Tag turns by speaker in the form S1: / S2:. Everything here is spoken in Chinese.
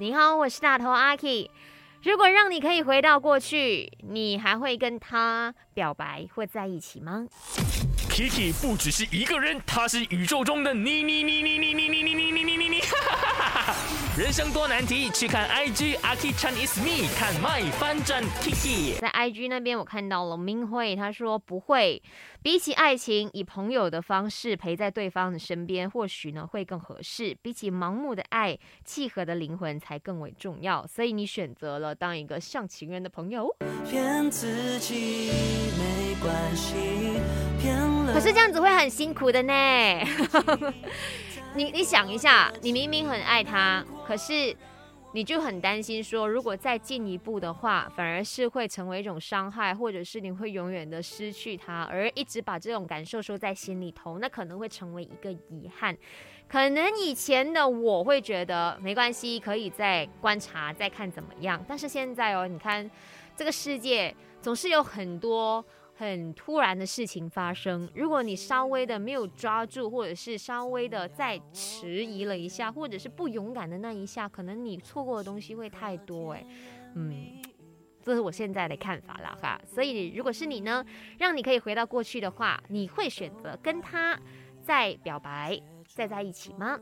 S1: 你好，我是大头阿 K。如果让你可以回到过去，你还会跟他表白或在一起吗
S2: ？Kiki 不只是一个人，他是宇宙中的你你你你你你你你你你你你你，人生多难题，去看 IG Aki Chan is me，看 my 翻转 Kiki。
S1: 在 IG 那边，我看到了明慧，他说不会，比起爱情，以朋友的方式陪在对方的身边，或许呢会更合适。比起盲目的爱，契合的灵魂才更为重要。所以你选择了当一个像情人的朋友。
S3: 骗自己没关系，骗了。
S1: 可是这样子会很辛苦的呢。你你想一下，你明明很爱他，可是你就很担心说，如果再进一步的话，反而是会成为一种伤害，或者是你会永远的失去他，而一直把这种感受收在心里头，那可能会成为一个遗憾。可能以前的我会觉得没关系，可以再观察，再看怎么样。但是现在哦，你看这个世界总是有很多。很突然的事情发生，如果你稍微的没有抓住，或者是稍微的再迟疑了一下，或者是不勇敢的那一下，可能你错过的东西会太多哎，嗯，这是我现在的看法啦哈。所以如果是你呢，让你可以回到过去的话，你会选择跟他再表白，再在一起吗？